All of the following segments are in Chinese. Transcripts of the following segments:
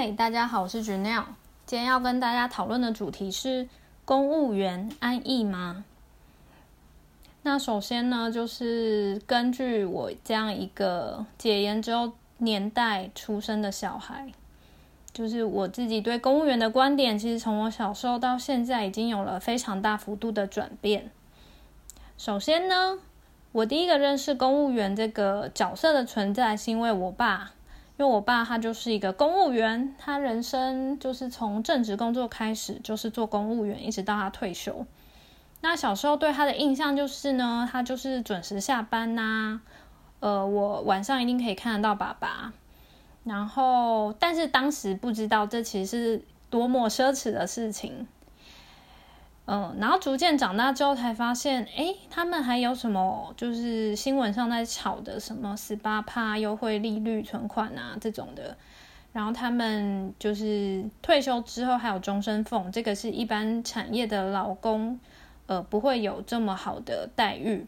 嗨，大家好，我是 Janelle。今天要跟大家讨论的主题是公务员安逸吗？那首先呢，就是根据我这样一个解严之后年代出生的小孩，就是我自己对公务员的观点，其实从我小时候到现在已经有了非常大幅度的转变。首先呢，我第一个认识公务员这个角色的存在，是因为我爸。因为我爸他就是一个公务员，他人生就是从正职工作开始就是做公务员，一直到他退休。那小时候对他的印象就是呢，他就是准时下班呐，呃，我晚上一定可以看得到爸爸。然后，但是当时不知道这其实是多么奢侈的事情。嗯，然后逐渐长大之后才发现，哎，他们还有什么就是新闻上在炒的什么十八趴优惠利率存款啊这种的，然后他们就是退休之后还有终身俸，这个是一般产业的老公呃不会有这么好的待遇，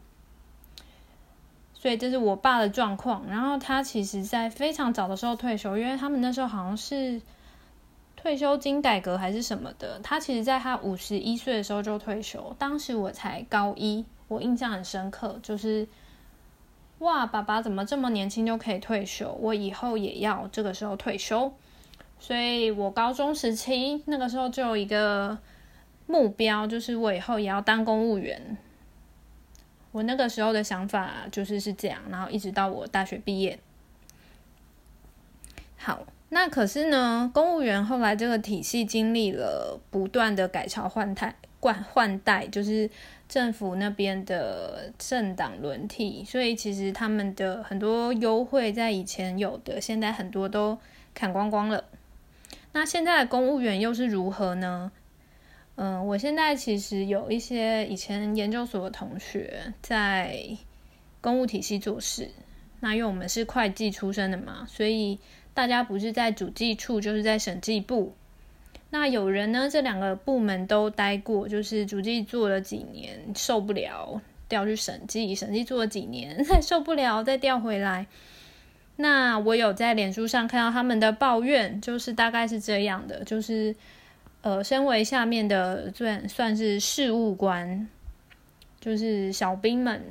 所以这是我爸的状况。然后他其实在非常早的时候退休，因为他们那时候好像是。退休金改革还是什么的，他其实在他五十一岁的时候就退休。当时我才高一，我印象很深刻，就是哇，爸爸怎么这么年轻就可以退休？我以后也要这个时候退休。所以我高中时期那个时候就有一个目标，就是我以后也要当公务员。我那个时候的想法就是是这样，然后一直到我大学毕业。好。那可是呢，公务员后来这个体系经历了不断的改朝换代，换换代，就是政府那边的政党轮替，所以其实他们的很多优惠在以前有的，现在很多都砍光光了。那现在公务员又是如何呢？嗯，我现在其实有一些以前研究所的同学在公务体系做事，那因为我们是会计出身的嘛，所以。大家不是在主计处，就是在审计部。那有人呢，这两个部门都待过，就是主计做了几年，受不了，调去审计，审计做了几年，受不了，再调回来。那我有在脸书上看到他们的抱怨，就是大概是这样的，就是呃，身为下面的算算是事务官，就是小兵们。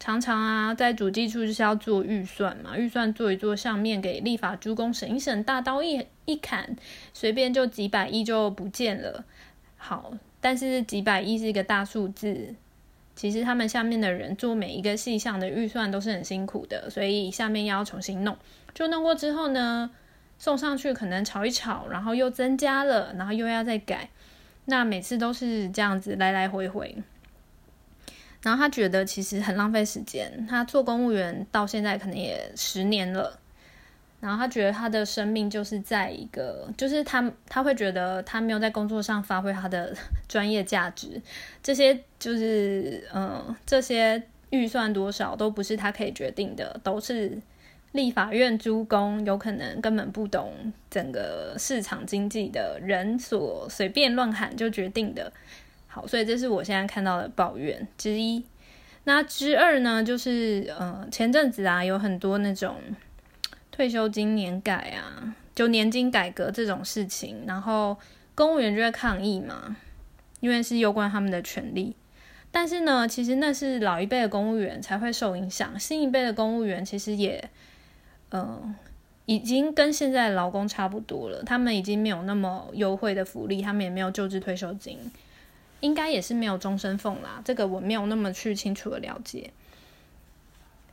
常常啊，在主计处就是要做预算嘛，预算做一做，上面给立法诸公审一审，大刀一一砍，随便就几百亿就不见了。好，但是几百亿是一个大数字，其实他们下面的人做每一个细项的预算都是很辛苦的，所以下面要重新弄。就弄过之后呢，送上去可能炒一炒，然后又增加了，然后又要再改，那每次都是这样子来来回回。然后他觉得其实很浪费时间。他做公务员到现在可能也十年了，然后他觉得他的生命就是在一个，就是他他会觉得他没有在工作上发挥他的专业价值。这些就是嗯，这些预算多少都不是他可以决定的，都是立法院诸公有可能根本不懂整个市场经济的人所随便乱喊就决定的。好，所以这是我现在看到的抱怨之一。那之二呢，就是呃，前阵子啊，有很多那种退休金年改啊，就年金改革这种事情，然后公务员就在抗议嘛，因为是攸关他们的权利。但是呢，其实那是老一辈的公务员才会受影响，新一辈的公务员其实也，嗯，已经跟现在劳工差不多了，他们已经没有那么优惠的福利，他们也没有救治退休金。应该也是没有终身俸啦，这个我没有那么去清楚的了解。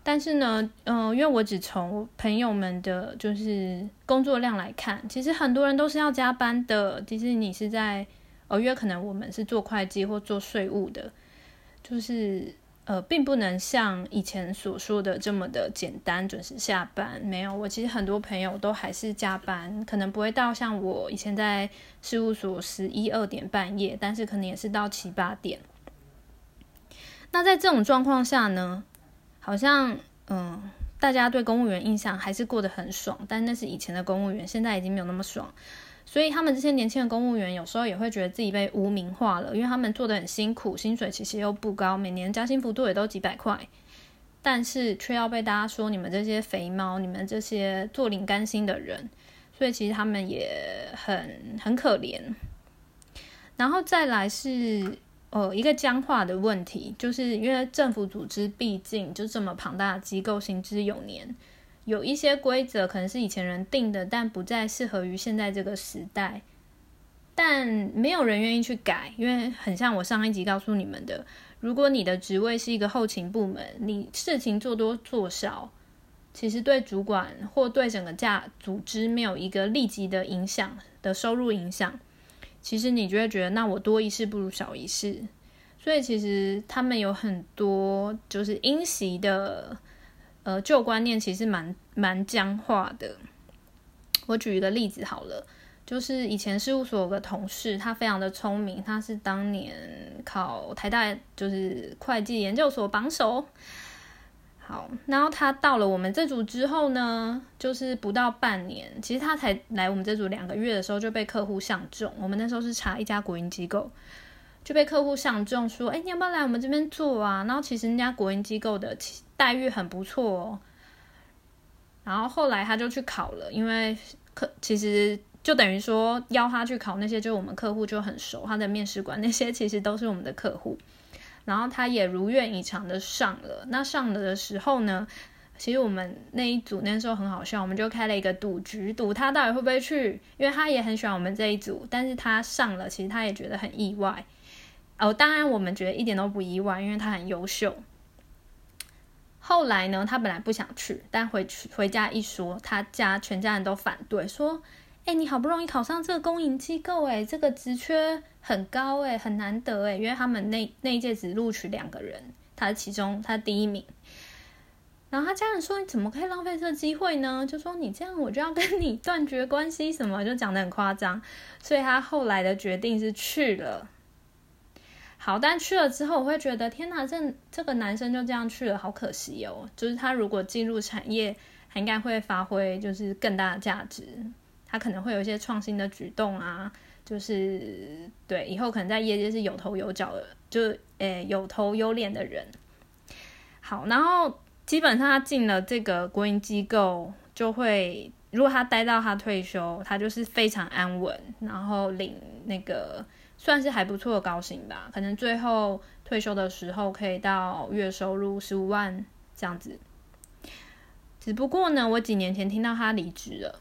但是呢，嗯，因为我只从朋友们的就是工作量来看，其实很多人都是要加班的。其实你是在，呃，因为可能我们是做会计或做税务的，就是。呃，并不能像以前所说的这么的简单，准时下班。没有，我其实很多朋友都还是加班，可能不会到像我以前在事务所十一二点半夜，但是可能也是到七八点。那在这种状况下呢，好像嗯，大家对公务员印象还是过得很爽，但那是以前的公务员，现在已经没有那么爽。所以他们这些年轻的公务员有时候也会觉得自己被污名化了，因为他们做的很辛苦，薪水其实又不高，每年加薪幅度也都几百块，但是却要被大家说你们这些肥猫，你们这些坐领干薪的人。所以其实他们也很很可怜。然后再来是呃一个僵化的问题，就是因为政府组织毕竟就这么庞大的机构，行之有年，有一些规则可能是以前人定的，但不再适合于现在这个时代。但没有人愿意去改，因为很像我上一集告诉你们的，如果你的职位是一个后勤部门，你事情做多做少，其实对主管或对整个架组织没有一个立即的影响的收入影响，其实你就会觉得那我多一事不如少一事。所以其实他们有很多就是因袭的呃旧观念，其实蛮蛮僵化的。我举一个例子好了。就是以前事务所有个同事，他非常的聪明，他是当年考台大就是会计研究所榜首。好，然后他到了我们这组之后呢，就是不到半年，其实他才来我们这组两个月的时候就被客户相中。我们那时候是查一家国营机构，就被客户相中，说：“哎，你要不要来我们这边做啊？”然后其实人家国营机构的待遇很不错哦。然后后来他就去考了，因为客其实。就等于说邀他去考那些，就我们客户就很熟，他的面试官 那些其实都是我们的客户，然后他也如愿以偿的上了。那上了的时候呢，其实我们那一组那时候很好笑，我们就开了一个赌局，赌他到底会不会去，因为他也很喜欢我们这一组，但是他上了，其实他也觉得很意外。哦，当然我们觉得一点都不意外，因为他很优秀。后来呢，他本来不想去，但回去回家一说，他家全家人都反对，说。哎，你好不容易考上这个公营机构，哎，这个职缺很高，哎，很难得，哎，因为他们那那一届只录取两个人，他其中他第一名。然后他家人说：“你怎么可以浪费这个机会呢？”就说：“你这样我就要跟你 断绝关系，什么就讲的很夸张。”所以他后来的决定是去了。好，但去了之后，我会觉得天哪，这这个男生就这样去了，好可惜哦。就是他如果进入产业，他应该会发挥就是更大的价值。他可能会有一些创新的举动啊，就是对以后可能在业界是有头有脚的，就诶有头有脸的人。好，然后基本上他进了这个国营机构，就会如果他待到他退休，他就是非常安稳，然后领那个算是还不错的高薪吧，可能最后退休的时候可以到月收入十五万这样子。只不过呢，我几年前听到他离职了。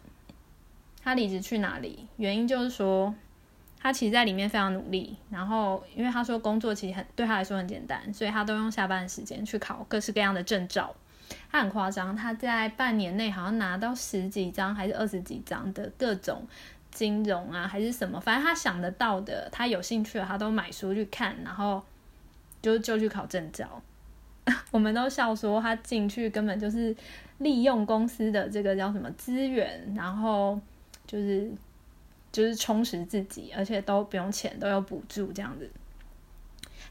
他离职去哪里？原因就是说，他其实在里面非常努力。然后，因为他说工作其实很对他来说很简单，所以他都用下班时间去考各式各样的证照。他很夸张，他在半年内好像拿到十几张还是二十几张的各种金融啊，还是什么，反正他想得到的，他有兴趣的，他都买书去看，然后就就去考证照。我们都笑说，他进去根本就是利用公司的这个叫什么资源，然后。就是就是充实自己，而且都不用钱，都有补助这样子。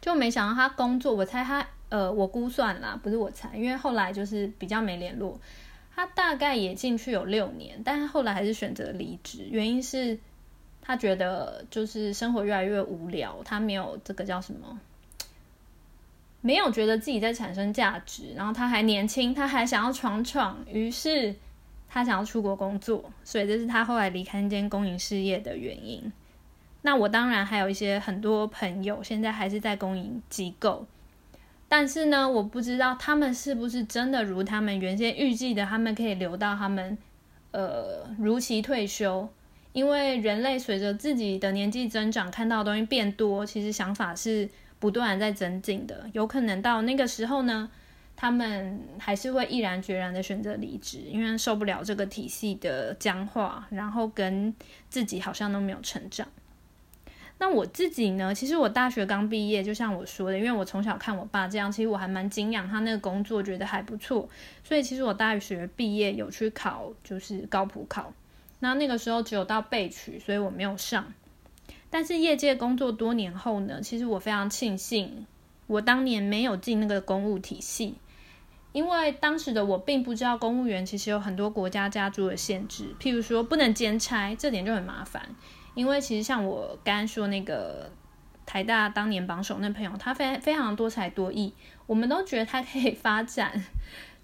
就没想到他工作，我猜他呃，我估算啦，不是我猜，因为后来就是比较没联络。他大概也进去有六年，但是后来还是选择离职，原因是他觉得就是生活越来越无聊，他没有这个叫什么，没有觉得自己在产生价值，然后他还年轻，他还想要闯闯，于是。他想要出国工作，所以这是他后来离开那间公营事业的原因。那我当然还有一些很多朋友，现在还是在公营机构，但是呢，我不知道他们是不是真的如他们原先预计的，他们可以留到他们呃如期退休。因为人类随着自己的年纪增长，看到的东西变多，其实想法是不断在增进的。有可能到那个时候呢？他们还是会毅然决然的选择离职，因为受不了这个体系的僵化，然后跟自己好像都没有成长。那我自己呢？其实我大学刚毕业，就像我说的，因为我从小看我爸这样，其实我还蛮敬仰他那个工作，觉得还不错。所以其实我大学毕业有去考，就是高普考。那那个时候只有到备取，所以我没有上。但是业界工作多年后呢，其实我非常庆幸，我当年没有进那个公务体系。因为当时的我并不知道公务员其实有很多国家加注的限制，譬如说不能兼差，这点就很麻烦。因为其实像我刚刚说那个台大当年榜首那朋友，他非非常多才多艺，我们都觉得他可以发展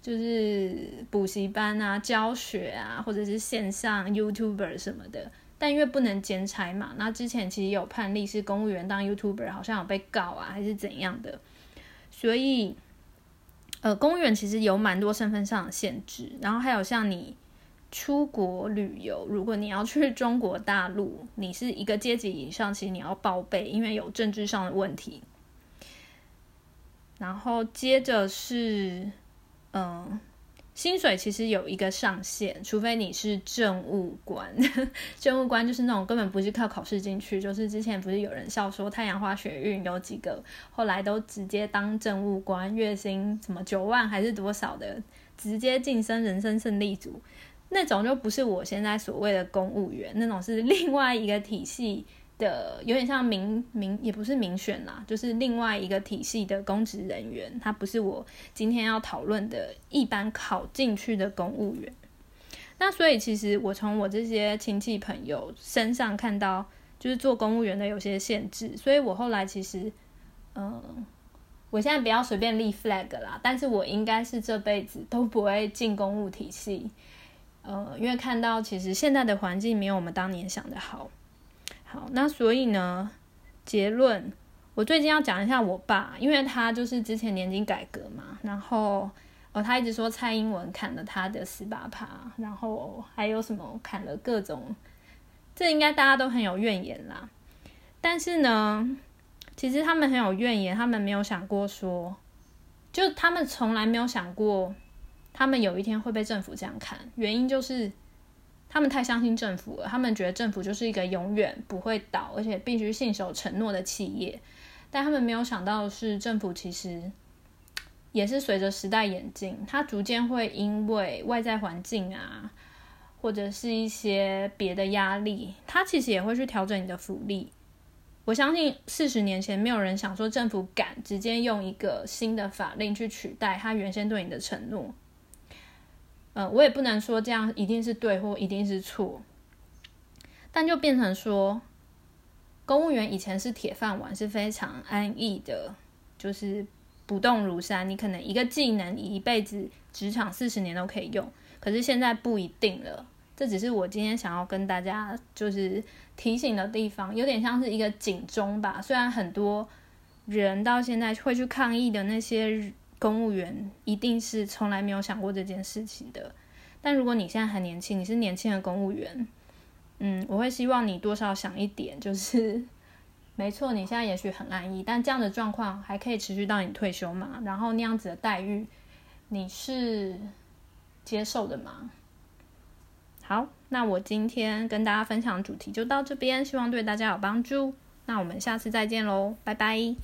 就是补习班啊、教学啊，或者是线上 YouTuber 什么的。但因为不能兼差嘛，那之前其实有判例是公务员当 YouTuber 好像有被告啊，还是怎样的，所以呃，公务员其实有蛮多身份上的限制。然后还有像你出国旅游，如果你要去中国大陆，你是一个阶级以上，其实你要报备，因为有政治上的问题。然后接着是嗯。薪水其实有一个上限，除非你是政务官。政务官就是那种根本不是靠考试进去，就是之前不是有人笑说太阳花学运有几个后来都直接当政务官，月薪什么九万还是多少的，直接晋升人生胜利组，那种就不是我现在所谓的公务员，那种是另外一个体系。的有点像民民也不是民选啦，就是另外一个体系的公职人员，他不是我今天要讨论的一般考进去的公务员。那所以其实我从我这些亲戚朋友身上看到，就是做公务员的有些限制，所以我后来其实，嗯，我现在不要随便立 flag 啦，但是我应该是这辈子都不会进公务体系，呃，因为看到其实现在的环境没有我们当年想的好。好，那所以呢，结论，我最近要讲一下我爸，因为他就是之前年金改革嘛，然后哦，他一直说蔡英文砍了他的十八趴，然后还有什么砍了各种，这应该大家都很有怨言啦。但是呢，其实他们很有怨言，他们没有想过说，就他们从来没有想过，他们有一天会被政府这样看，原因就是。他们太相信政府了，他们觉得政府就是一个永远不会倒，而且必须信守承诺的企业。但他们没有想到的是，政府其实也是随着时代演进，它逐渐会因为外在环境啊，或者是一些别的压力，它其实也会去调整你的福利。我相信四十年前没有人想说政府敢直接用一个新的法令去取代他原先对你的承诺。呃，我也不能说这样一定是对或一定是错，但就变成说，公务员以前是铁饭碗，是非常安逸的，就是不动如山。你可能一个技能，一辈子职场四十年都可以用。可是现在不一定了，这只是我今天想要跟大家就是提醒的地方，有点像是一个警钟吧。虽然很多人到现在会去抗议的那些。公务员一定是从来没有想过这件事情的，但如果你现在很年轻，你是年轻的公务员，嗯，我会希望你多少想一点，就是没错，你现在也许很安逸，但这样的状况还可以持续到你退休嘛？然后那样子的待遇，你是接受的吗？好，那我今天跟大家分享主题就到这边，希望对大家有帮助。那我们下次再见喽，拜拜。